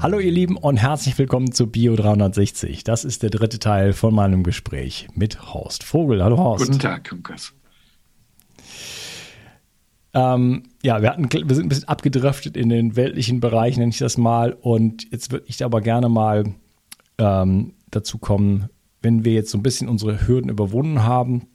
Hallo ihr Lieben und herzlich willkommen zu Bio 360. Das ist der dritte Teil von meinem Gespräch mit Horst Vogel. Hallo Horst. Guten Tag, Lukas. Ähm, ja, wir, hatten, wir sind ein bisschen abgedriftet in den weltlichen Bereich, nenne ich das mal. Und jetzt würde ich aber gerne mal ähm, dazu kommen, wenn wir jetzt so ein bisschen unsere Hürden überwunden haben,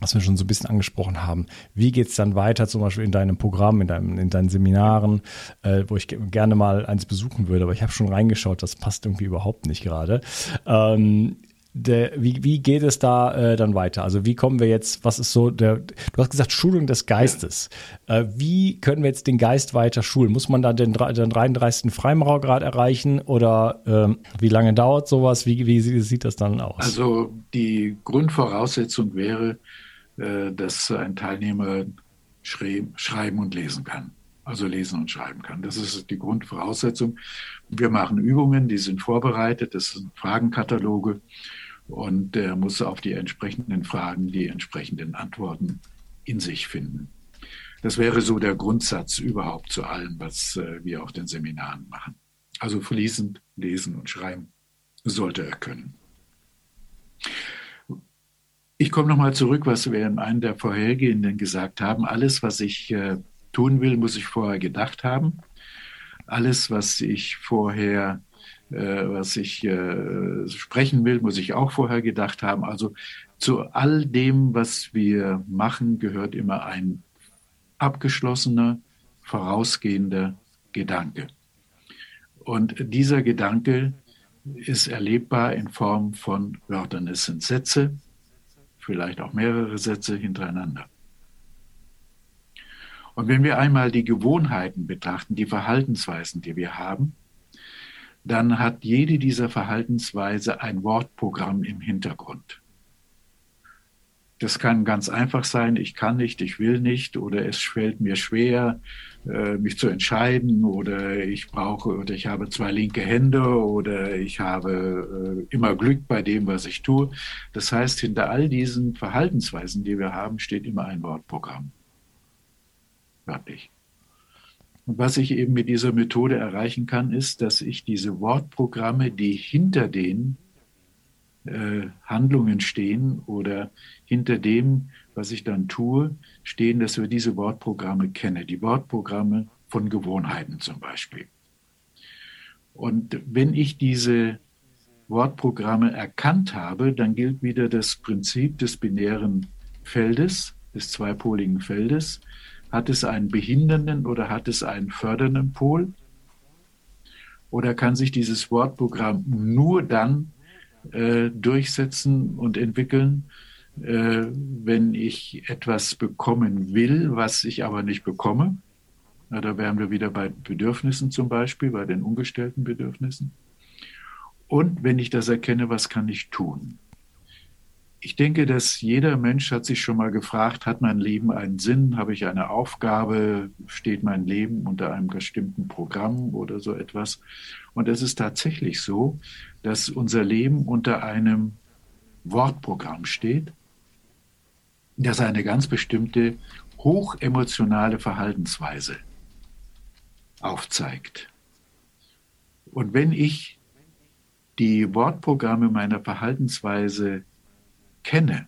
was wir schon so ein bisschen angesprochen haben. Wie geht es dann weiter, zum Beispiel in deinem Programm, in, deinem, in deinen Seminaren, äh, wo ich gerne mal eins besuchen würde, aber ich habe schon reingeschaut, das passt irgendwie überhaupt nicht gerade. Ähm, der, wie, wie geht es da äh, dann weiter? Also wie kommen wir jetzt, was ist so der, du hast gesagt Schulung des Geistes. Äh, wie können wir jetzt den Geist weiter schulen? Muss man da den, den 33. Freimaurergrad erreichen oder äh, wie lange dauert sowas? Wie, wie sieht das dann aus? Also die Grundvoraussetzung wäre, dass ein Teilnehmer schreiben und lesen kann. Also lesen und schreiben kann. Das ist die Grundvoraussetzung. Wir machen Übungen, die sind vorbereitet. Das sind Fragenkataloge. Und er muss auf die entsprechenden Fragen die entsprechenden Antworten in sich finden. Das wäre so der Grundsatz überhaupt zu allem, was äh, wir auf den Seminaren machen. Also fließend lesen und schreiben sollte er können. Ich komme nochmal zurück, was wir in einem der vorhergehenden gesagt haben. Alles, was ich äh, tun will, muss ich vorher gedacht haben. Alles, was ich vorher, äh, was ich äh, sprechen will, muss ich auch vorher gedacht haben. Also zu all dem, was wir machen, gehört immer ein abgeschlossener, vorausgehender Gedanke. Und dieser Gedanke ist erlebbar in Form von Wörtern. Es sind Sätze, vielleicht auch mehrere Sätze hintereinander. Und wenn wir einmal die Gewohnheiten betrachten, die Verhaltensweisen, die wir haben, dann hat jede dieser Verhaltensweise ein Wortprogramm im Hintergrund. Das kann ganz einfach sein, ich kann nicht, ich will nicht oder es fällt mir schwer, mich zu entscheiden oder ich brauche oder ich habe zwei linke Hände oder ich habe äh, immer Glück bei dem, was ich tue. Das heißt, hinter all diesen Verhaltensweisen, die wir haben, steht immer ein Wortprogramm. Wörtlich. Und was ich eben mit dieser Methode erreichen kann, ist, dass ich diese Wortprogramme, die hinter den äh, Handlungen stehen oder hinter dem, was ich dann tue, stehen, dass wir diese Wortprogramme kennen. Die Wortprogramme von Gewohnheiten zum Beispiel. Und wenn ich diese Wortprogramme erkannt habe, dann gilt wieder das Prinzip des binären Feldes, des zweipoligen Feldes. Hat es einen behindernden oder hat es einen fördernden Pol? Oder kann sich dieses Wortprogramm nur dann äh, durchsetzen und entwickeln, wenn ich etwas bekommen will, was ich aber nicht bekomme. Na, da wären wir wieder bei Bedürfnissen zum Beispiel, bei den ungestellten Bedürfnissen. Und wenn ich das erkenne, was kann ich tun? Ich denke, dass jeder Mensch hat sich schon mal gefragt, hat mein Leben einen Sinn? Habe ich eine Aufgabe? Steht mein Leben unter einem bestimmten Programm oder so etwas? Und es ist tatsächlich so, dass unser Leben unter einem Wortprogramm steht, das eine ganz bestimmte hochemotionale Verhaltensweise aufzeigt. Und wenn ich die Wortprogramme meiner Verhaltensweise kenne,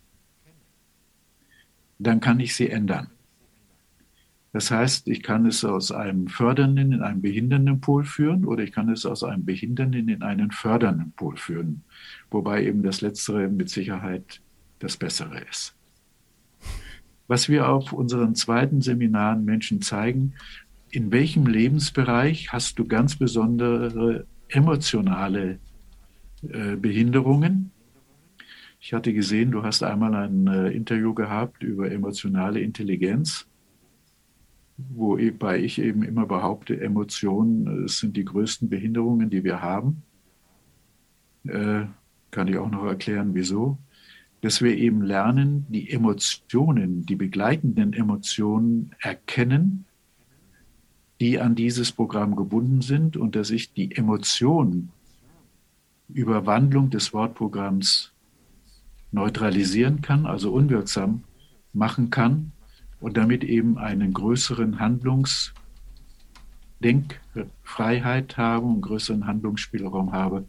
dann kann ich sie ändern. Das heißt, ich kann es aus einem fördernden in einen behindernden Pol führen oder ich kann es aus einem behindernden in einen fördernden Pol führen, wobei eben das Letztere mit Sicherheit das Bessere ist. Was wir auf unseren zweiten Seminaren Menschen zeigen, in welchem Lebensbereich hast du ganz besondere emotionale äh, Behinderungen ich hatte gesehen, du hast einmal ein äh, Interview gehabt über emotionale Intelligenz, wobei ich eben immer behaupte, Emotionen äh, sind die größten Behinderungen, die wir haben. Äh, kann ich auch noch erklären, wieso. Dass wir eben lernen, die Emotionen, die begleitenden Emotionen erkennen, die an dieses Programm gebunden sind und dass ich die Emotionen über Wandlung des Wortprogramms neutralisieren kann, also unwirksam machen kann und damit eben einen größeren Handlungsdenkfreiheit habe, einen größeren Handlungsspielraum habe,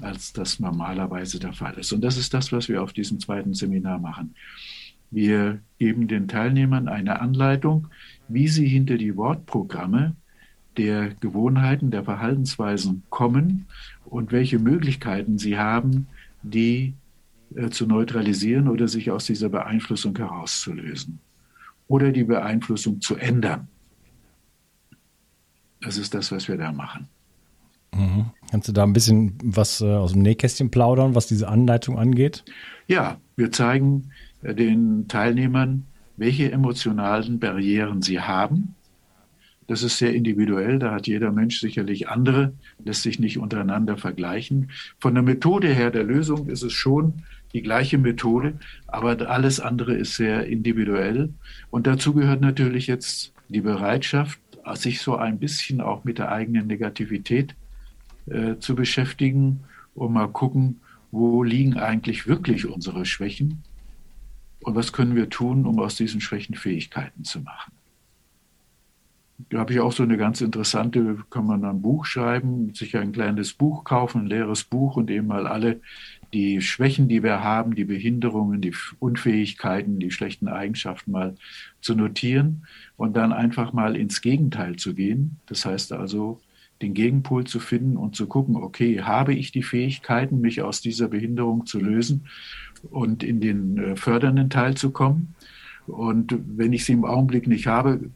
als das normalerweise der Fall ist. Und das ist das, was wir auf diesem zweiten Seminar machen. Wir geben den Teilnehmern eine Anleitung, wie sie hinter die Wortprogramme der Gewohnheiten, der Verhaltensweisen kommen und welche Möglichkeiten sie haben, die äh, zu neutralisieren oder sich aus dieser Beeinflussung herauszulösen oder die Beeinflussung zu ändern. Das ist das, was wir da machen. Mhm. Kannst du da ein bisschen was äh, aus dem Nähkästchen plaudern, was diese Anleitung angeht? Ja, wir zeigen äh, den Teilnehmern, welche emotionalen Barrieren sie haben das ist sehr individuell, da hat jeder Mensch sicherlich andere, lässt sich nicht untereinander vergleichen. Von der Methode her der Lösung ist es schon die gleiche Methode, aber alles andere ist sehr individuell. Und dazu gehört natürlich jetzt die Bereitschaft, sich so ein bisschen auch mit der eigenen Negativität äh, zu beschäftigen und mal gucken, wo liegen eigentlich wirklich unsere Schwächen und was können wir tun, um aus diesen Schwächen Fähigkeiten zu machen da habe ich auch so eine ganz interessante, kann man ein Buch schreiben, sich ein kleines Buch kaufen, ein leeres Buch und eben mal alle die Schwächen, die wir haben, die Behinderungen, die Unfähigkeiten, die schlechten Eigenschaften mal zu notieren und dann einfach mal ins Gegenteil zu gehen. Das heißt also, den Gegenpol zu finden und zu gucken, okay, habe ich die Fähigkeiten, mich aus dieser Behinderung zu lösen und in den äh, fördernden Teil zu kommen? Und wenn ich sie im Augenblick nicht habe,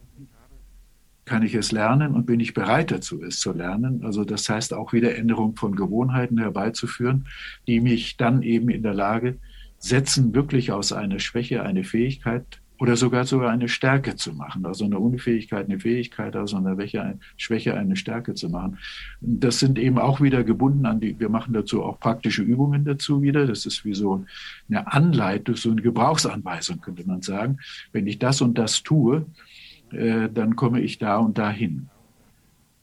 kann ich es lernen und bin ich bereit dazu, es zu lernen. Also das heißt auch wieder Änderung von Gewohnheiten herbeizuführen, die mich dann eben in der Lage setzen, wirklich aus einer Schwäche eine Fähigkeit oder sogar sogar eine Stärke zu machen. Also eine Unfähigkeit eine Fähigkeit, also eine Schwäche eine Stärke zu machen. Das sind eben auch wieder gebunden an die, wir machen dazu auch praktische Übungen dazu wieder. Das ist wie so eine Anleitung, so eine Gebrauchsanweisung, könnte man sagen. Wenn ich das und das tue, äh, dann komme ich da und dahin.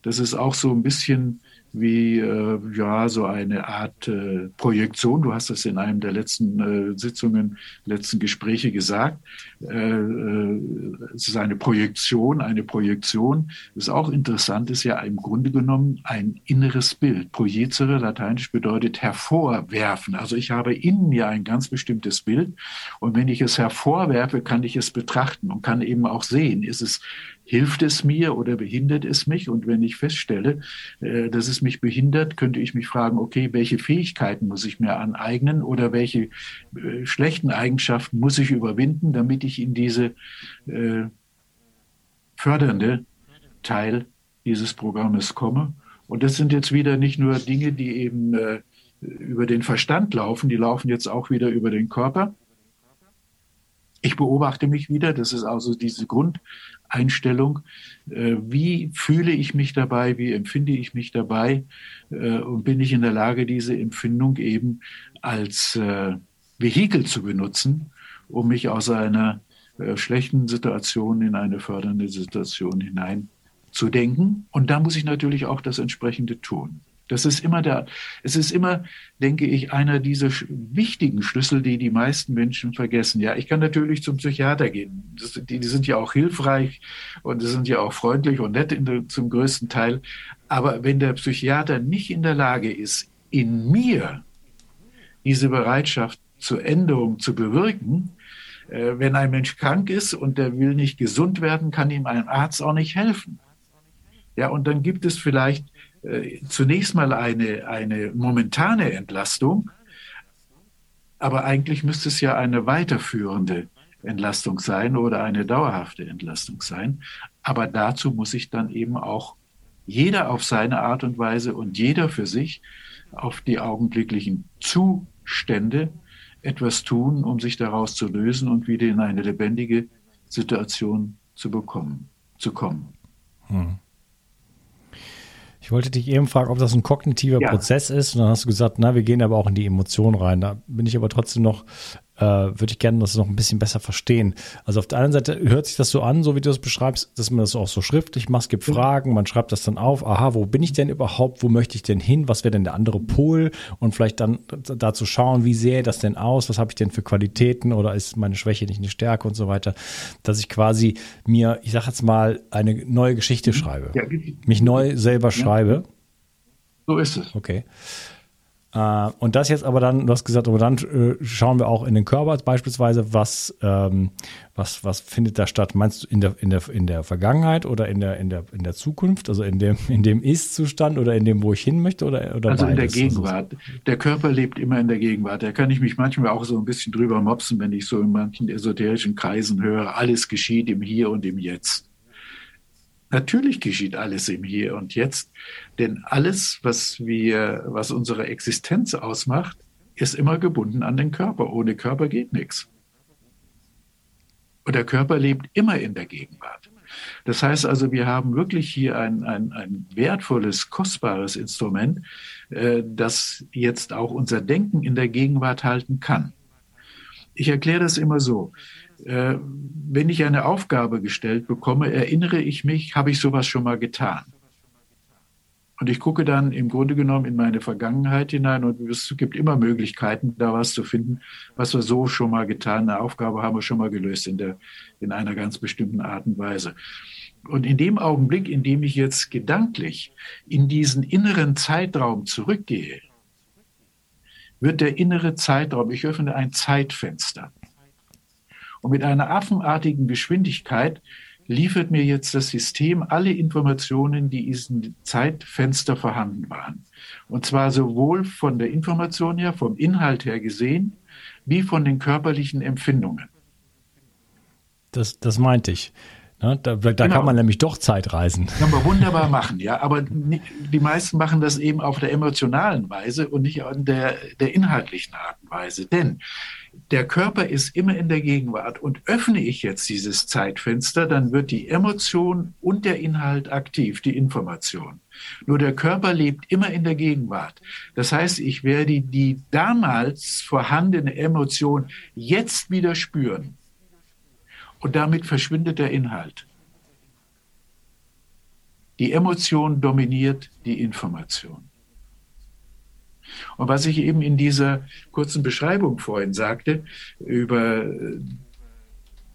Das ist auch so ein bisschen wie äh, ja so eine Art äh, Projektion. Du hast es in einem der letzten äh, Sitzungen, letzten Gespräche gesagt. Äh, äh, es ist eine Projektion. Eine Projektion ist auch interessant. Ist ja im Grunde genommen ein inneres Bild. Projizere, lateinisch bedeutet hervorwerfen. Also ich habe in mir ein ganz bestimmtes Bild und wenn ich es hervorwerfe, kann ich es betrachten und kann eben auch sehen, ist es hilft es mir oder behindert es mich? Und wenn ich feststelle, äh, dass es mich behindert, könnte ich mich fragen, okay, welche Fähigkeiten muss ich mir aneignen oder welche äh, schlechten Eigenschaften muss ich überwinden, damit ich in diese äh, fördernde Teil dieses Programmes komme? Und das sind jetzt wieder nicht nur Dinge, die eben über den Verstand laufen, die laufen jetzt auch wieder über den Körper Ich beobachte mich wieder, das ist also diese Grundeinstellung. Äh, wie fühle ich mich dabei, wie empfinde ich mich dabei äh, und bin ich in der Lage, diese Empfindung eben als äh, Vehikel zu benutzen, um mich aus einer schlechten Situation in eine fördernde Situation hinein zu denken. Und da muss ich natürlich auch das entsprechende tun. Das ist immer der, es ist immer, denke ich, einer dieser wichtigen Schlüssel, die die meisten Menschen vergessen. Ja, ich kann natürlich zum Psychiater gehen. Das, die, die, sind ja auch hilfreich und die sind ja auch freundlich und nett der, zum größten Teil. Aber wenn der Psychiater nicht in der Lage ist, in mir diese Bereitschaft zur Änderung zu bewirken, äh, wenn ein Mensch krank ist und der will nicht gesund werden, kann ihm ein Arzt auch nicht helfen. Ja, und dann gibt es vielleicht äh, zunächst mal eine, eine momentane Entlastung, aber eigentlich müsste es ja eine weiterführende Entlastung sein oder eine dauerhafte Entlastung sein. Aber dazu muss sich dann eben auch jeder auf seine Art und Weise und jeder für sich auf die augenblicklichen Zustände etwas tun, um sich daraus zu lösen und wieder in eine lebendige Situation zu bekommen, zu kommen. Hm. Ich wollte dich eben fragen, ob das ein kognitiver ja. Prozess ist. Und dann hast du gesagt, na, wir gehen aber auch in die Emotionen rein. Da bin ich aber trotzdem noch äh, würde ich gerne das noch ein bisschen besser verstehen. Also auf der einen Seite hört sich das so an, so wie du es beschreibst, dass man das auch so schriftlich macht. Es gibt Fragen, man schreibt das dann auf. Aha, wo bin ich denn überhaupt? Wo möchte ich denn hin? Was wäre denn der andere Pol? Und vielleicht dann dazu schauen, wie sähe das denn aus? Was habe ich denn für Qualitäten? Oder ist meine Schwäche nicht eine Stärke und so weiter? Dass ich quasi mir, ich sage jetzt mal, eine neue Geschichte mhm. schreibe. Ja. Mich neu selber schreibe. So ist es. Okay. Äh, und das jetzt aber dann, du hast gesagt, aber dann äh, schauen wir auch in den Körper beispielsweise, was, ähm, was, was findet da statt? Meinst du in der, in der, in der Vergangenheit oder in der, in der, in der Zukunft, also in dem, in dem Ist-Zustand oder in dem, wo ich hin möchte oder, oder Also beides? in der Gegenwart. Der Körper lebt immer in der Gegenwart. Da kann ich mich manchmal auch so ein bisschen drüber mopsen, wenn ich so in manchen esoterischen Kreisen höre, alles geschieht im Hier und im Jetzt. Natürlich geschieht alles im Hier und Jetzt, denn alles, was wir, was unsere Existenz ausmacht, ist immer gebunden an den Körper. Ohne Körper geht nichts. Und der Körper lebt immer in der Gegenwart. Das heißt also, wir haben wirklich hier ein, ein, ein wertvolles, kostbares Instrument, äh, das jetzt auch unser Denken in der Gegenwart halten kann. Ich erkläre das immer so. Äh, wenn ich eine Aufgabe gestellt bekomme, erinnere ich mich, habe ich sowas schon mal getan? Und ich gucke dann im Grunde genommen in meine Vergangenheit hinein und es gibt immer Möglichkeiten, da was zu finden, was wir so schon mal getan, eine Aufgabe haben wir schon mal gelöst in, der, in einer ganz bestimmten Art und Weise. Und in dem Augenblick, in dem ich jetzt gedanklich in diesen inneren Zeitraum zurückgehe, wird der innere Zeitraum, ich öffne ein Zeitfenster. Und mit einer affenartigen Geschwindigkeit liefert mir jetzt das System alle Informationen, die in diesem Zeitfenster vorhanden waren. Und zwar sowohl von der Information her, vom Inhalt her gesehen, wie von den körperlichen Empfindungen. Das, das meinte ich. Ne? Da, da genau. kann man nämlich doch Zeit reisen. Kann man wunderbar machen, ja. Aber die meisten machen das eben auf der emotionalen Weise und nicht an der, der inhaltlichen Art und Weise. Denn der Körper ist immer in der Gegenwart und öffne ich jetzt dieses Zeitfenster, dann wird die Emotion und der Inhalt aktiv, die Information. Nur der Körper lebt immer in der Gegenwart. Das heißt, ich werde die damals vorhandene Emotion jetzt wieder spüren. Und damit verschwindet der Inhalt. Die Emotion dominiert die Information. Und was ich eben in dieser kurzen Beschreibung vorhin sagte, über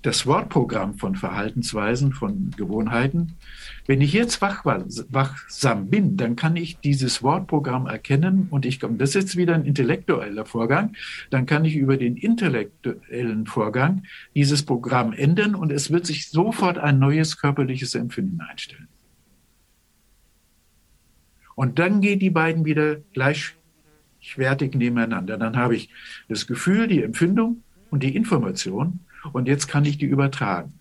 das Wortprogramm von Verhaltensweisen, von Gewohnheiten. Wenn ich jetzt wachsam bin, dann kann ich dieses Wortprogramm erkennen und ich komme, das ist jetzt wieder ein intellektueller Vorgang, dann kann ich über den intellektuellen Vorgang dieses Programm ändern und es wird sich sofort ein neues körperliches Empfinden einstellen. Und dann gehen die beiden wieder gleichwertig nebeneinander. Dann habe ich das Gefühl, die Empfindung und die Information und jetzt kann ich die übertragen.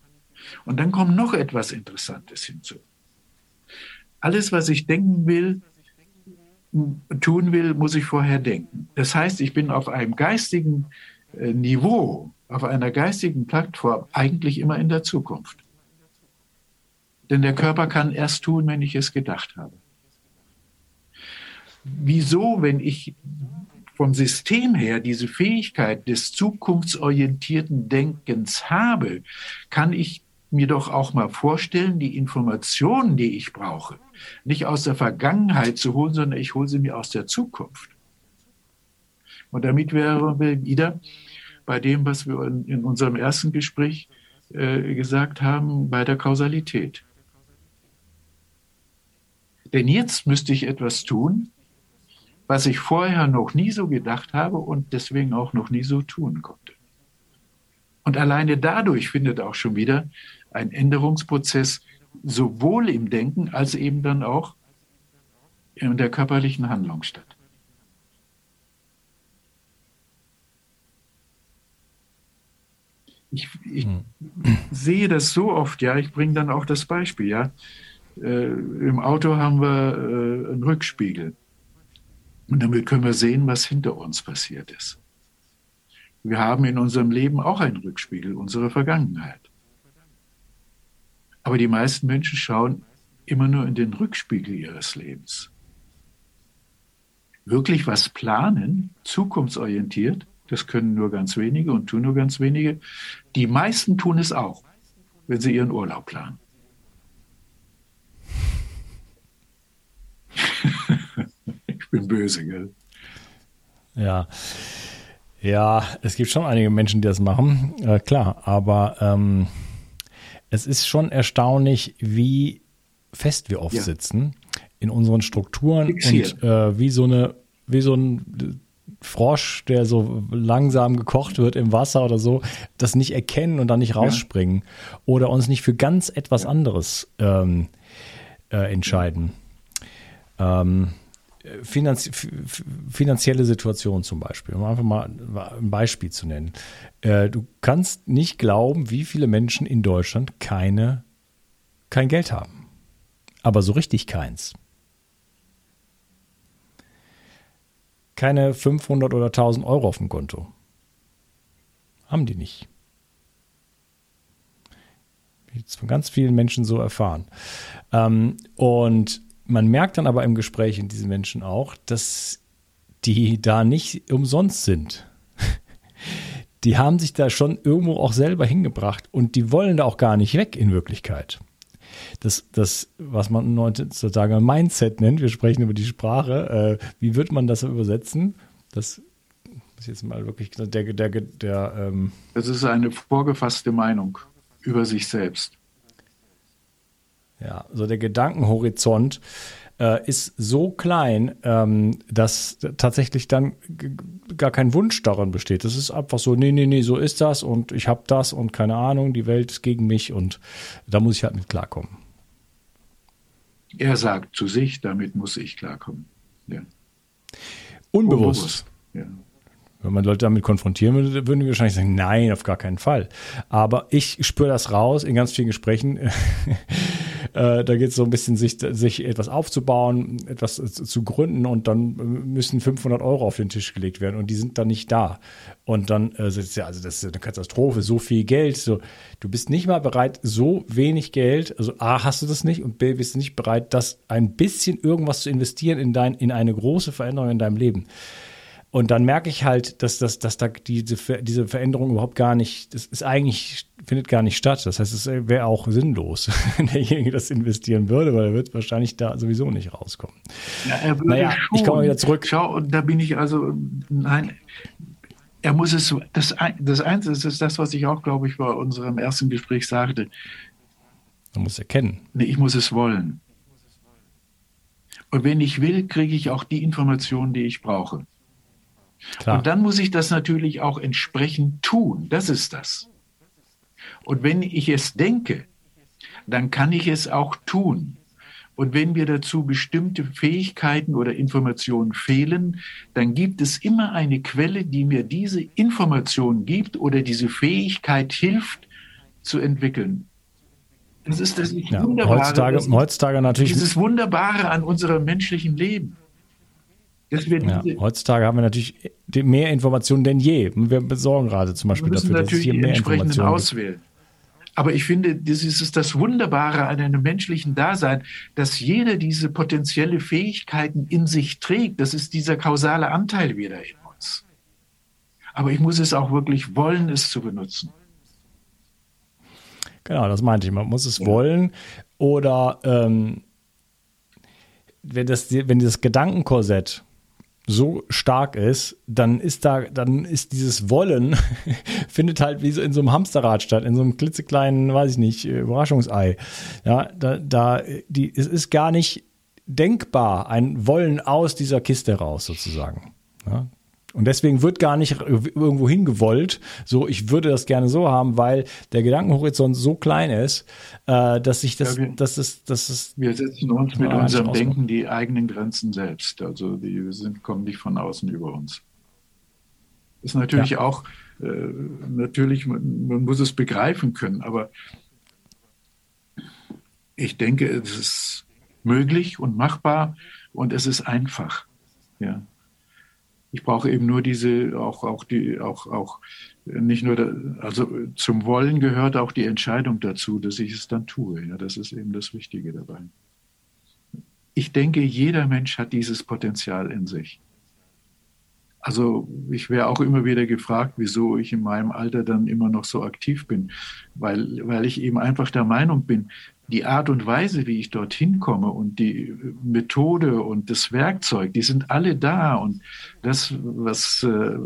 Und dann kommt noch etwas Interessantes hinzu. Alles, was ich denken will, tun will, muss ich vorher denken. Das heißt, ich bin auf einem geistigen äh, Niveau auf einer geistigen Plattform eigentlich immer in der Zukunft. Denn der Körper kann erst tun, wenn ich es gedacht habe. Wieso, wenn ich vom System her diese Fähigkeit des zukunftsorientierten Denkens habe, kann ich mir doch auch mal vorstellen, die Informationen, die ich brauche, nicht aus der Vergangenheit zu holen, sondern ich hole sie mir aus der Zukunft. Und damit wären wir wieder bei dem, was wir in, unserem ersten Gespräch äh, gesagt haben, bei der Kausalität. Denn jetzt müsste ich etwas tun, was ich vorher noch nie so gedacht habe und deswegen auch noch nie so tun konnte. Und alleine dadurch findet auch schon wieder ein Änderungsprozess sowohl im Denken als eben dann auch in der körperlichen Handlung statt. Ich, ich hm. sehe das so oft, ja, ich bringe dann auch das Beispiel, ja. Äh, Im Auto haben wir äh, einen Rückspiegel. Und damit können wir sehen, was hinter uns passiert ist. Wir haben in unserem Leben auch einen Rückspiegel, unsere Vergangenheit. Aber die meisten Menschen schauen immer nur in den Rückspiegel ihres Lebens. Wirklich was planen, zukunftsorientiert, das können nur ganz wenige und tun nur ganz wenige. Die meisten tun es auch, wenn sie ihren Urlaub planen. Ich bin böse, gell? Ja. Ja, es gibt schon einige Menschen, die das machen, äh, klar, aber ähm, es ist schon erstaunlich, wie fest wir oft ja. sitzen in unseren Strukturen Fixiert. und äh, wie so eine, wie so ein Frosch, der so langsam gekocht wird im Wasser oder so, das nicht erkennen und dann nicht rausspringen ja. oder uns nicht für ganz etwas anderes ähm, äh, entscheiden. Ähm, Finanz finanzielle Situation zum Beispiel, um einfach mal ein Beispiel zu nennen. Äh, du kannst nicht glauben, wie viele Menschen in Deutschland keine, kein Geld haben. Aber so richtig keins. Keine 500 oder 1000 Euro auf dem Konto. Haben die nicht. Jetzt von ganz vielen Menschen so erfahren. Ähm, und man merkt dann aber im Gespräch in diesen Menschen auch, dass die da nicht umsonst sind. Die haben sich da schon irgendwo auch selber hingebracht und die wollen da auch gar nicht weg in Wirklichkeit. Das, das was man heutzutage Mindset nennt, wir sprechen über die Sprache, äh, wie wird man das übersetzen? Das ist jetzt mal wirklich der, der, der, der ähm Das ist eine vorgefasste Meinung über sich selbst. Ja, also der Gedankenhorizont äh, ist so klein, ähm, dass tatsächlich dann gar kein Wunsch daran besteht. Das ist einfach so, nee, nee, nee, so ist das und ich habe das und keine Ahnung, die Welt ist gegen mich und da muss ich halt mit klarkommen. Er sagt zu sich, damit muss ich klarkommen. Ja. Unbewusst. Unbewusst. Ja. Wenn man Leute damit konfrontieren würde, würden wir wahrscheinlich sagen, nein, auf gar keinen Fall. Aber ich spüre das raus in ganz vielen Gesprächen. Äh, da geht es so ein bisschen, sich, sich etwas aufzubauen, etwas zu gründen und dann müssen 500 Euro auf den Tisch gelegt werden und die sind dann nicht da. Und dann äh, ist ja, also das ist eine Katastrophe, so viel Geld. So, du bist nicht mal bereit, so wenig Geld, also A, hast du das nicht und B, bist du nicht bereit, das ein bisschen irgendwas zu investieren in dein, in eine große Veränderung in deinem Leben. Und dann merke ich halt, dass, dass, dass da diese, diese Veränderung überhaupt gar nicht, das ist eigentlich, findet gar nicht statt. Das heißt, es wäre auch sinnlos, wenn derjenige das investieren würde, weil er wird wahrscheinlich da sowieso nicht rauskommen. Ja, er würde naja, schon. ich komme wieder zurück. Schau, und da bin ich also, nein, er muss es, das, das Einzige ist das, was ich auch, glaube ich, bei unserem ersten Gespräch sagte. Man muss erkennen. Nee, ich muss es wollen. Und wenn ich will, kriege ich auch die Informationen, die ich brauche. Klar. Und dann muss ich das natürlich auch entsprechend tun. Das ist das. Und wenn ich es denke, dann kann ich es auch tun. Und wenn mir dazu bestimmte Fähigkeiten oder Informationen fehlen, dann gibt es immer eine Quelle, die mir diese Information gibt oder diese Fähigkeit hilft zu entwickeln. Das ist das ja, Wunderbare. Heutzutage, heutzutage natürlich. Dieses Wunderbare an unserem menschlichen Leben. Ja, heutzutage haben wir natürlich mehr Informationen denn je. Wir besorgen gerade zum Beispiel dafür, dass es hier mehr Informationen auswählen. Gibt. Aber ich finde, das ist das Wunderbare an einem menschlichen Dasein, dass jeder diese potenzielle Fähigkeiten in sich trägt. Das ist dieser kausale Anteil wieder in uns. Aber ich muss es auch wirklich wollen, es zu benutzen. Genau, das meinte ich. Man muss es ja. wollen oder ähm, wenn, das, wenn das Gedankenkorsett so stark ist, dann ist da, dann ist dieses Wollen, findet halt wie so in so einem Hamsterrad statt, in so einem klitzekleinen, weiß ich nicht, Überraschungsei. Ja, da, da, die, es ist gar nicht denkbar, ein Wollen aus dieser Kiste raus sozusagen. Ja, und deswegen wird gar nicht irgendwo hingewollt, so ich würde das gerne so haben, weil der Gedankenhorizont so klein ist, äh, dass sich das, ja, wir, das ist, das ist. Wir setzen uns mit unserem Denken die eigenen Grenzen selbst. Also die sind, kommen nicht von außen über uns. Ist natürlich ja. auch, äh, natürlich, man, man muss es begreifen können, aber ich denke, es ist möglich und machbar und es ist einfach. Ja. Ich brauche eben nur diese, auch, auch die, auch, auch nicht nur, da, also zum Wollen gehört auch die Entscheidung dazu, dass ich es dann tue. Ja, das ist eben das Wichtige dabei. Ich denke, jeder Mensch hat dieses Potenzial in sich. Also ich wäre auch immer wieder gefragt, wieso ich in meinem Alter dann immer noch so aktiv bin, weil, weil ich eben einfach der Meinung bin, die Art und Weise, wie ich dorthin komme und die Methode und das Werkzeug, die sind alle da. Und das, was äh,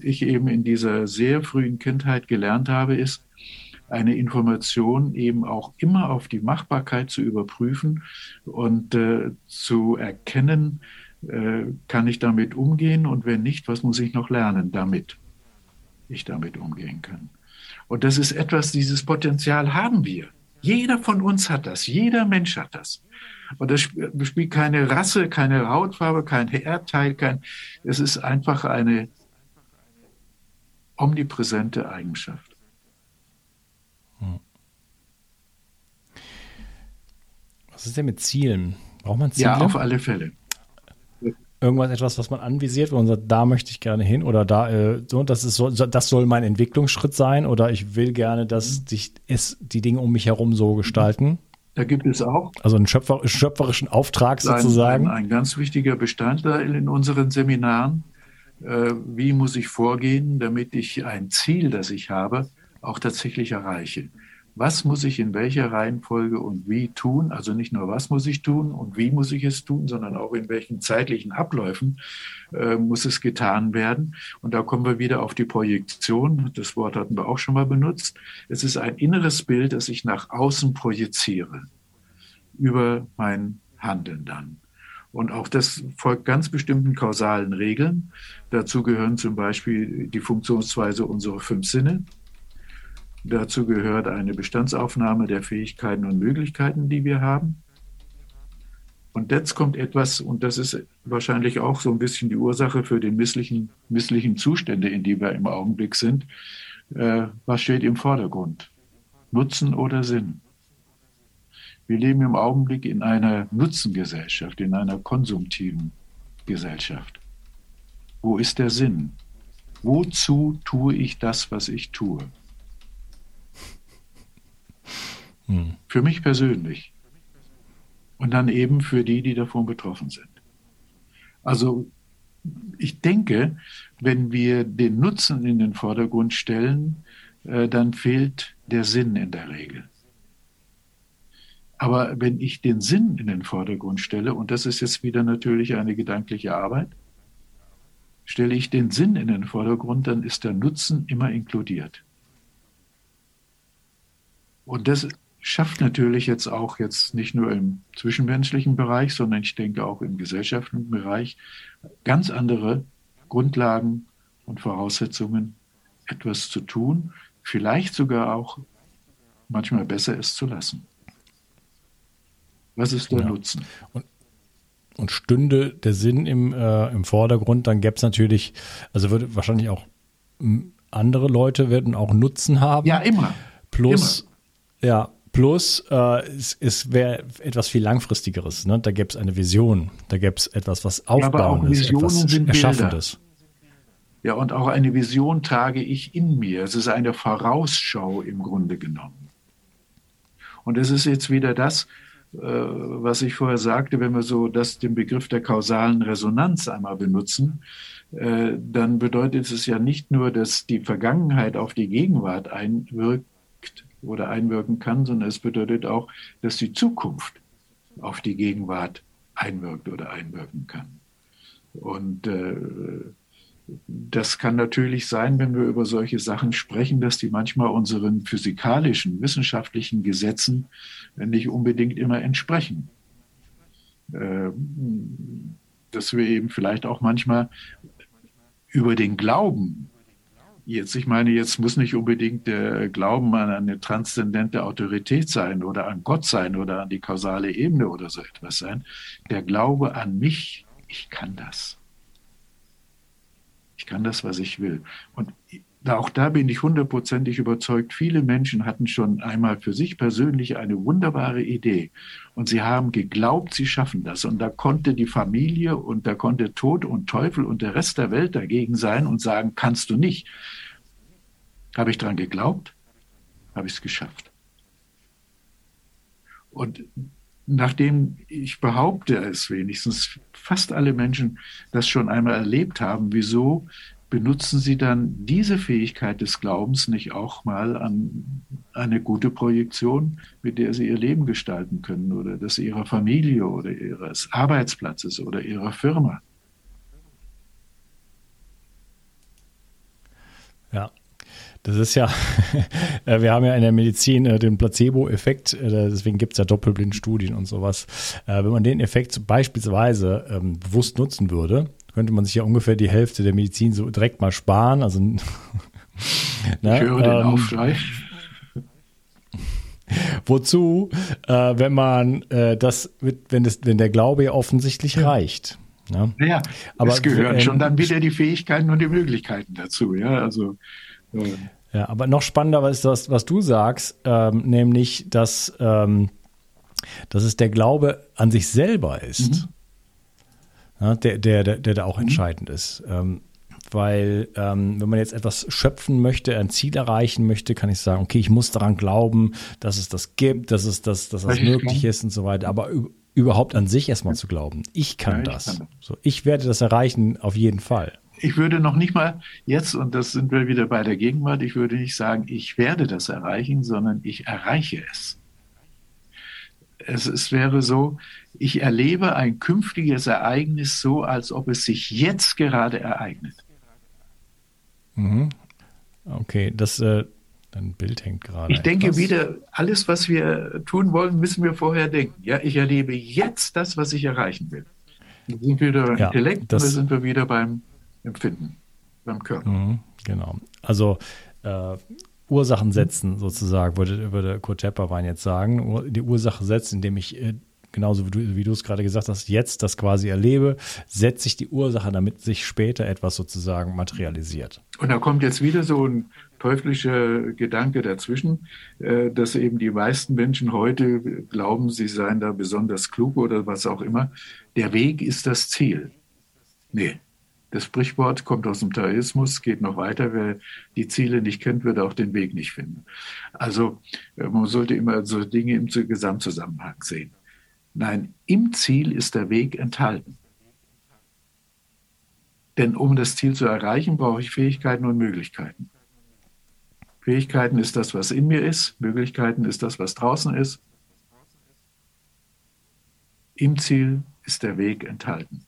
ich eben in dieser sehr frühen Kindheit gelernt habe, ist, eine Information eben auch immer auf die Machbarkeit zu überprüfen und äh, zu erkennen, äh, kann ich damit umgehen und wenn nicht, was muss ich noch lernen, damit ich damit umgehen kann. Und das ist etwas, dieses Potenzial haben wir. Jeder von uns hat das, jeder Mensch hat das. Und das spielt keine Rasse, keine Hautfarbe, kein Erdteil, kein, es ist einfach eine omnipräsente Eigenschaft. Hm. Was ist denn mit Zielen? Braucht man Ziele? Ja, auf alle Fälle irgendwas etwas, was man anvisiert, wo man sagt, da möchte ich gerne hin oder da, äh, so, das ist so, das soll mein Entwicklungsschritt sein oder ich will gerne, dass sich es die Dinge um mich herum so gestalten. Da gibt es auch. Also einen Schöpfer, schöpferischen Auftrag sozusagen. Ein, ein, ganz wichtiger Bestandteil in unseren Seminaren. Äh, wie muss ich vorgehen, damit ich ein Ziel, das ich habe, auch tatsächlich erreiche? Was muss ich in welcher Reihenfolge und wie tun. Also nicht nur, was muss ich tun und wie muss ich es tun, sondern auch in welchen zeitlichen Abläufen äh, muss es getan werden. Und da kommen wir wieder auf die Projektion. Das Wort hatten wir auch schon mal benutzt. Es ist ein inneres Bild, das ich nach außen projiziere über mein Handeln dann. Und auch das folgt ganz bestimmten kausalen Regeln. Dazu gehören zum Beispiel die Funktionsweise unserer fünf Sinne, Dazu gehört eine Bestandsaufnahme der Fähigkeiten und Möglichkeiten, die wir haben. Und jetzt kommt etwas, und das ist wahrscheinlich auch so ein bisschen die Ursache für den misslichen, misslichen Zustände, in die wir im Augenblick sind. Äh, was steht im Vordergrund? Nutzen oder Sinn? Wir leben im Augenblick in einer Nutzengesellschaft, in einer konsumtiven Gesellschaft. Wo ist der Sinn? Wozu tue ich das, was ich tue? Hm. Für mich persönlich. Und dann eben für die, die davon betroffen sind. Also ich denke, wenn wir den Nutzen in den Vordergrund stellen, äh, dann fehlt der Sinn in der Regel. Aber wenn ich den Sinn in den Vordergrund stelle, und das ist jetzt wieder natürlich eine gedankliche Arbeit, stelle ich den Sinn in den Vordergrund, dann ist der Nutzen immer inkludiert. Und das schafft natürlich jetzt auch jetzt nicht nur im zwischenmenschlichen Bereich, sondern ich denke auch im gesellschaftlichen Bereich ganz andere Grundlagen und Voraussetzungen, etwas zu tun, vielleicht sogar auch manchmal besser es zu lassen. Was ist der ja. Nutzen? Und, und, stünde der Sinn im, äh, im Vordergrund, dann gäbe es natürlich, also würde wahrscheinlich auch andere Leute werden auch Nutzen haben. Ja, immer. Plus, immer. ja, Plus, äh, es, es wäre etwas viel langfristigeres. Ne? Da gäbe es eine Vision, da gäbe es etwas, was aufbauendes, ja, etwas Erschaffendes. Ja, und auch eine Vision trage ich in mir. Es ist eine Vorausschau im Grunde genommen. Und es ist jetzt wieder das, äh, was ich vorher sagte, wenn wir so das, den Begriff der kausalen Resonanz einmal benutzen, äh, dann bedeutet es ja nicht nur, dass die Vergangenheit auf die Gegenwart einwirkt oder einwirken kann, sondern es bedeutet auch, dass die Zukunft auf die Gegenwart einwirkt oder einwirken kann. Und äh, das kann natürlich sein, wenn wir über solche Sachen sprechen, dass die manchmal unseren physikalischen, wissenschaftlichen Gesetzen nicht unbedingt immer entsprechen. Ähm, dass wir eben vielleicht auch manchmal über den Glauben, jetzt, ich meine, jetzt muss nicht unbedingt der Glauben an eine transzendente Autorität sein oder an Gott sein oder an die kausale Ebene oder so etwas sein. Der Glaube an mich, ich kann das ich kann das, was ich will. Und auch da bin ich hundertprozentig überzeugt, viele Menschen hatten schon einmal für sich persönlich eine wunderbare Idee und sie haben geglaubt, sie schaffen das. Und da konnte die Familie und da konnte Tod und Teufel und der Rest der Welt dagegen sein und sagen, kannst du nicht. Habe ich daran geglaubt, habe ich es geschafft. Und nachdem ich behaupte es wenigstens, fast alle Menschen das schon einmal erlebt haben, wieso benutzen sie dann diese Fähigkeit des Glaubens nicht auch mal an eine gute Projektion, mit der sie ihr Leben gestalten können oder das ihrer Familie oder ihres Arbeitsplatzes oder ihrer Firma? Ja, das ist ja, äh, wir haben ja in der Medizin äh, den Placebo-Effekt, äh, deswegen gibt es ja Doppelblindstudien und sowas. Wenn man den Effekt beispielsweise ähm, bewusst nutzen würde, könnte man sich ja ungefähr die Hälfte der Medizin so direkt mal sparen. Also, na, ich höre den ähm, Aufschrei. Wozu, äh, wenn man äh, das, wenn, das, wenn der Glaube ja offensichtlich ja. reicht. Ja, ja aber es gehören äh, schon dann wieder die Fähigkeiten und die Möglichkeiten dazu. Ja, also ja, aber noch spannender ist das, was du sagst, ähm, nämlich, dass, ähm, dass es der Glaube an sich selber ist, mhm. Ja, der, der, der, der da auch mhm. entscheidend ist. Ähm, weil ähm, wenn man jetzt etwas schöpfen möchte, ein Ziel erreichen möchte, kann ich sagen, okay, ich muss daran glauben, dass es das gibt, dass es das, dass das möglich ist und so weiter. Aber überhaupt an sich erstmal zu glauben, ich kann ja, ich das. Kann. So, ich werde das erreichen auf jeden Fall ich würde noch nicht mal jetzt, und das sind wir wieder bei der Gegenwart, ich würde nicht sagen, ich werde das erreichen, sondern ich erreiche es. Es, es wäre so, ich erlebe ein künftiges Ereignis so, als ob es sich jetzt gerade ereignet. Mhm. Okay, das äh, ein Bild hängt gerade. Ich denke etwas. wieder, alles, was wir tun wollen, müssen wir vorher denken. Ja, ich erlebe jetzt das, was ich erreichen will. Wir sind wieder ja, Intellekt, da sind wir wieder beim Empfinden beim Körper. Mhm, genau. Also äh, Ursachen setzen sozusagen, würde, würde Kurt Tepperwein jetzt sagen. Die Ursache setzen, indem ich äh, genauso wie du, es gerade gesagt hast, jetzt das quasi erlebe, setze ich die Ursache, damit sich später etwas sozusagen materialisiert. Und da kommt jetzt wieder so ein teuflischer Gedanke dazwischen, äh, dass eben die meisten Menschen heute glauben, sie seien da besonders klug oder was auch immer. Der Weg ist das Ziel. Nee, das Sprichwort kommt aus dem Taoismus, geht noch weiter. Wer die Ziele nicht kennt, wird auch den Weg nicht finden. Also äh, man sollte immer so Dinge im Gesamtzusammenhang sehen. Nein, im Ziel ist der Weg enthalten. Denn um das Ziel zu erreichen, brauche ich Fähigkeiten und Möglichkeiten. Fähigkeiten ist das, was in mir ist, Möglichkeiten ist das, was draußen ist. Im Ziel ist der Weg enthalten.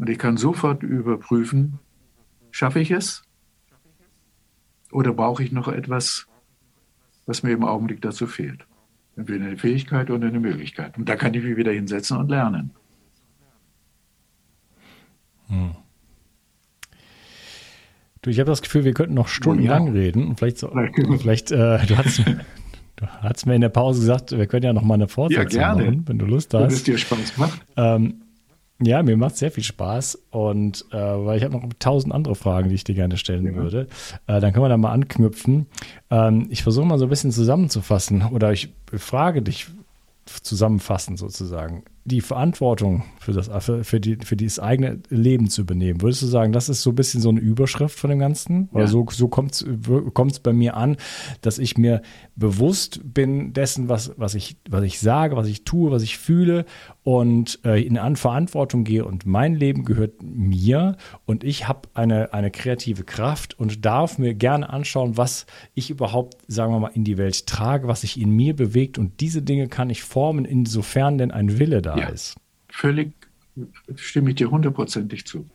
Und ich kann sofort überprüfen, schaffe ich es? Oder brauche ich noch etwas, was mir im Augenblick dazu fehlt? Entweder eine Fähigkeit oder eine Möglichkeit. Und da kann ich mich wieder hinsetzen und lernen. Hm. Du, ich habe das Gefühl, wir könnten noch stundenlang ja. reden. Vielleicht, so, vielleicht äh, du hast Du hast mir in der Pause gesagt, wir können ja noch mal eine Fortsetzung ja, gerne. machen, wenn du Lust hast. Wenn es dir Spaß macht. Ähm, Ja, mir macht sehr viel Spaß und äh, weil ich habe noch tausend andere Fragen, die ich dir gerne stellen ja. würde. Äh, dann können wir da mal anknüpfen. Ähm, ich versuche mal so ein bisschen zusammenzufassen oder ich frage dich zusammenfassen sozusagen die Verantwortung für das, für, für, die, für dieses eigene Leben zu übernehmen. Würdest du sagen, das ist so ein bisschen so eine Überschrift von dem Ganzen? Oder ja. so, so kommt es bei mir an, dass ich mir bewusst bin dessen, was, was, ich, was ich sage, was ich tue, was ich fühle und äh, in An Verantwortung gehe und mein Leben gehört mir und ich habe eine, eine kreative Kraft und darf mir gerne anschauen, was ich überhaupt, sagen wir mal, in die Welt trage, was sich in mir bewegt und diese Dinge kann ich formen, insofern denn ein Wille da ja, ist. Völlig stimme ich dir hundertprozentig zu.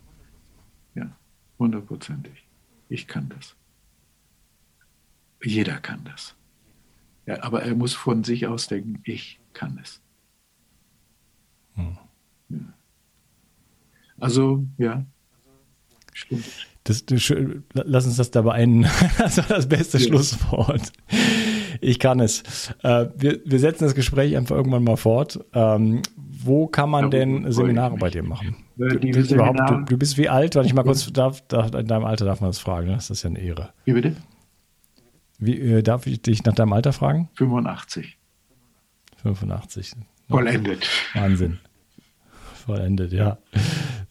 Ja, hundertprozentig. Ich kann das. Jeder kann das. Ja, aber er muss von sich aus denken, ich kann es. Hm. Ja. Also, ja, stimmt. Das, das, lass uns das dabei ein. Das war das beste ja. Schlusswort. Ich kann es. Äh, wir, wir setzen das Gespräch einfach irgendwann mal fort. Ähm, wo kann man denn Seminare bei dir machen? Du, du, du, bist wie alt? Wenn ich mal kurz darf, darf, in deinem Alter darf man das fragen. Ne? Das ist ja eine Ehre. Wie bitte? Wie, äh, darf ich dich nach deinem Alter fragen? 85. 85. Vollendet. Wahnsinn. Vollendet, ja.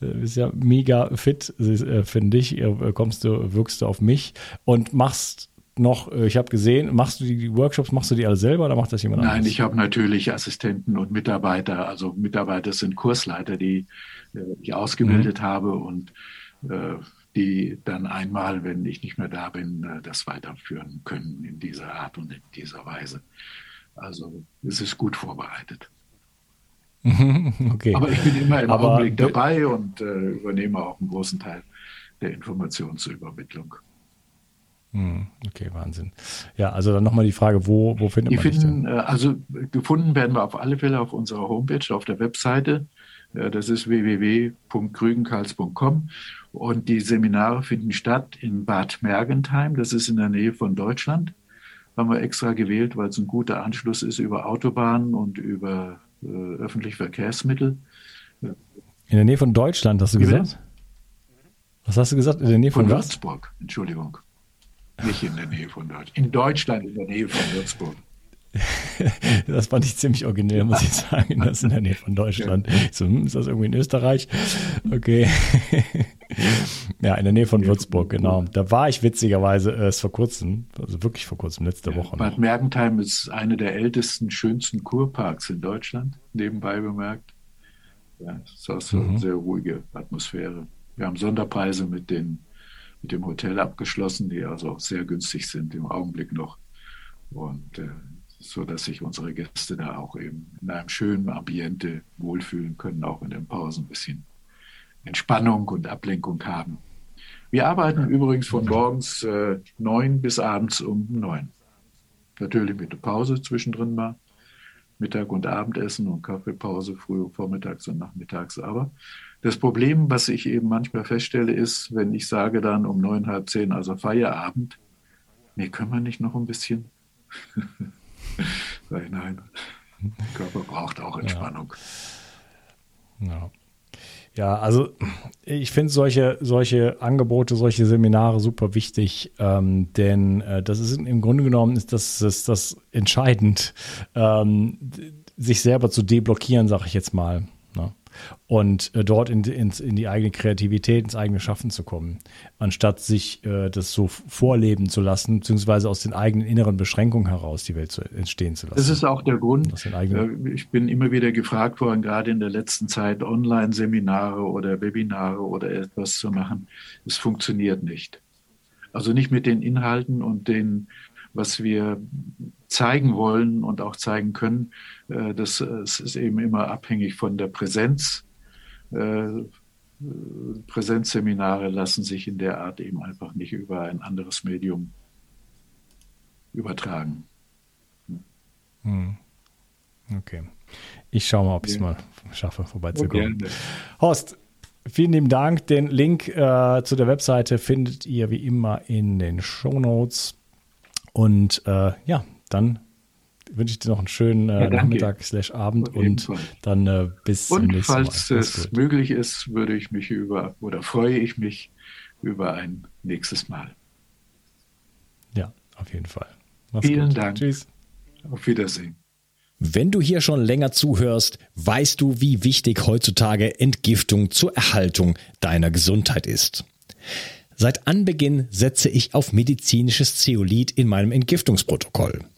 Du bist ja mega fit, äh, finde ich. Äh, kommst du, wirkst du auf mich und machst noch, äh, ich habe gesehen, machst du die Workshops, machst du die alle selber oder macht das jemand anderes? Nein, ich habe natürlich Assistenten und Mitarbeiter. Also Mitarbeiter sind Kursleiter, die äh, ich ausgebildet mhm. habe und äh, die dann einmal, wenn ich nicht mehr da bin, das weiterführen können in dieser Art und in dieser Weise. Also es ist gut vorbereitet. okay. Aber ich bin immer im Aber Augenblick dabei und äh, übernehme auch einen großen Teil der Informationsübermittlung. Hm, okay, Wahnsinn. Ja, also dann nochmal die Frage, wo, wo findet die man finden, denn? Äh, also gefunden werden wir auf alle Fälle auf unserer Homepage, auf der Webseite. Äh, das ist www.krügenkarls.com und die Seminare finden statt in Bad Mergentheim, das ist in der Nähe von Deutschland. Haben wir extra gewählt, weil es ein guter Anschluss ist über Autobahnen und über äh, öffentliche Verkehrsmittel. In der Nähe von Deutschland, hast du Wie gesagt? Was hast du gesagt? In der Nähe von, von Würzburg, Entschuldigung. Nicht in der Nähe von Deutschland. In Deutschland, in der Nähe von Würzburg. das fand ich ziemlich originell, muss ich sagen. Das ist in der Nähe von Deutschland. So, hm, ist das irgendwie in Österreich? Okay. ja, in der Nähe von Würzburg, genau. Da war ich witzigerweise erst vor kurzem, also wirklich vor kurzem, letzte Woche. Bad Mergentheim ist einer der ältesten, schönsten Kurparks in Deutschland, nebenbei bemerkt. Ja, es ist auch so mhm. eine sehr ruhige Atmosphäre. Wir haben Sonderpreise mit den mit dem Hotel abgeschlossen, die also sehr günstig sind im Augenblick noch. Und äh, so dass sich unsere Gäste da auch eben in einem schönen Ambiente wohlfühlen können, auch in den Pausen ein bisschen Entspannung und Ablenkung haben. Wir arbeiten übrigens von morgens äh, bis abends um neun. Natürlich mit der Pause zwischendrin mal. Mittag- und Abendessen und Kaffeepause, früh, vormittags und nachmittags. Aber das Problem, was ich eben manchmal feststelle, ist, wenn ich sage dann um neun, halb zehn, also Feierabend, nee, können wir nicht noch ein bisschen? Sag ich, nein, der Körper braucht auch Entspannung. Ja. ja. Ja, also ich finde solche, solche Angebote, solche Seminare super wichtig, ähm, denn äh, das ist im Grunde genommen ist das, ist das entscheidend, ähm, sich selber zu deblockieren, sage ich jetzt mal und äh, dort in, in, in, die eigene Kreativität, ins eigene Schaffen zu kommen, anstatt sich äh, das so vorleben zu lassen, beziehungsweise aus den eigenen inneren Beschränkungen heraus die Welt zu, entstehen zu lassen. Das ist auch der Grund. Äh, ich bin immer wieder gefragt worden, gerade in der letzten Zeit, Online-Seminare oder Webinare oder etwas zu machen. Es funktioniert nicht. Also nicht mit den Inhalten und den was wir zeigen wollen und auch zeigen können, äh, das, ist eben immer abhängig von der Präsenz. Äh, Präsenzseminare lassen sich in der Art eben einfach nicht über ein anderes Medium übertragen. Hm. Okay. Ich schaue mal, ob ich es mal schaffe, vorbeizukommen. Okay. Horst, vielen lieben Dank. Den Link äh, zu der Webseite findet ihr wie immer in den Show Notes. Und äh, ja, dann wünsche ich dir noch einen schönen äh, ja, Nachmittag slash Abend und dann äh, bis und zum nächsten Mal. falls es möglich ist, würde ich mich über oder freue ich mich über ein nächstes Mal. Ja, auf jeden Fall. Mach's Vielen gut. Dank. Tschüss. Auf Wiedersehen. Wenn du hier schon länger zuhörst, weißt du, wie wichtig heutzutage Entgiftung zur Erhaltung deiner Gesundheit ist. Seit Anbeginn setze ich auf medizinisches Zeolit in meinem Entgiftungsprotokoll.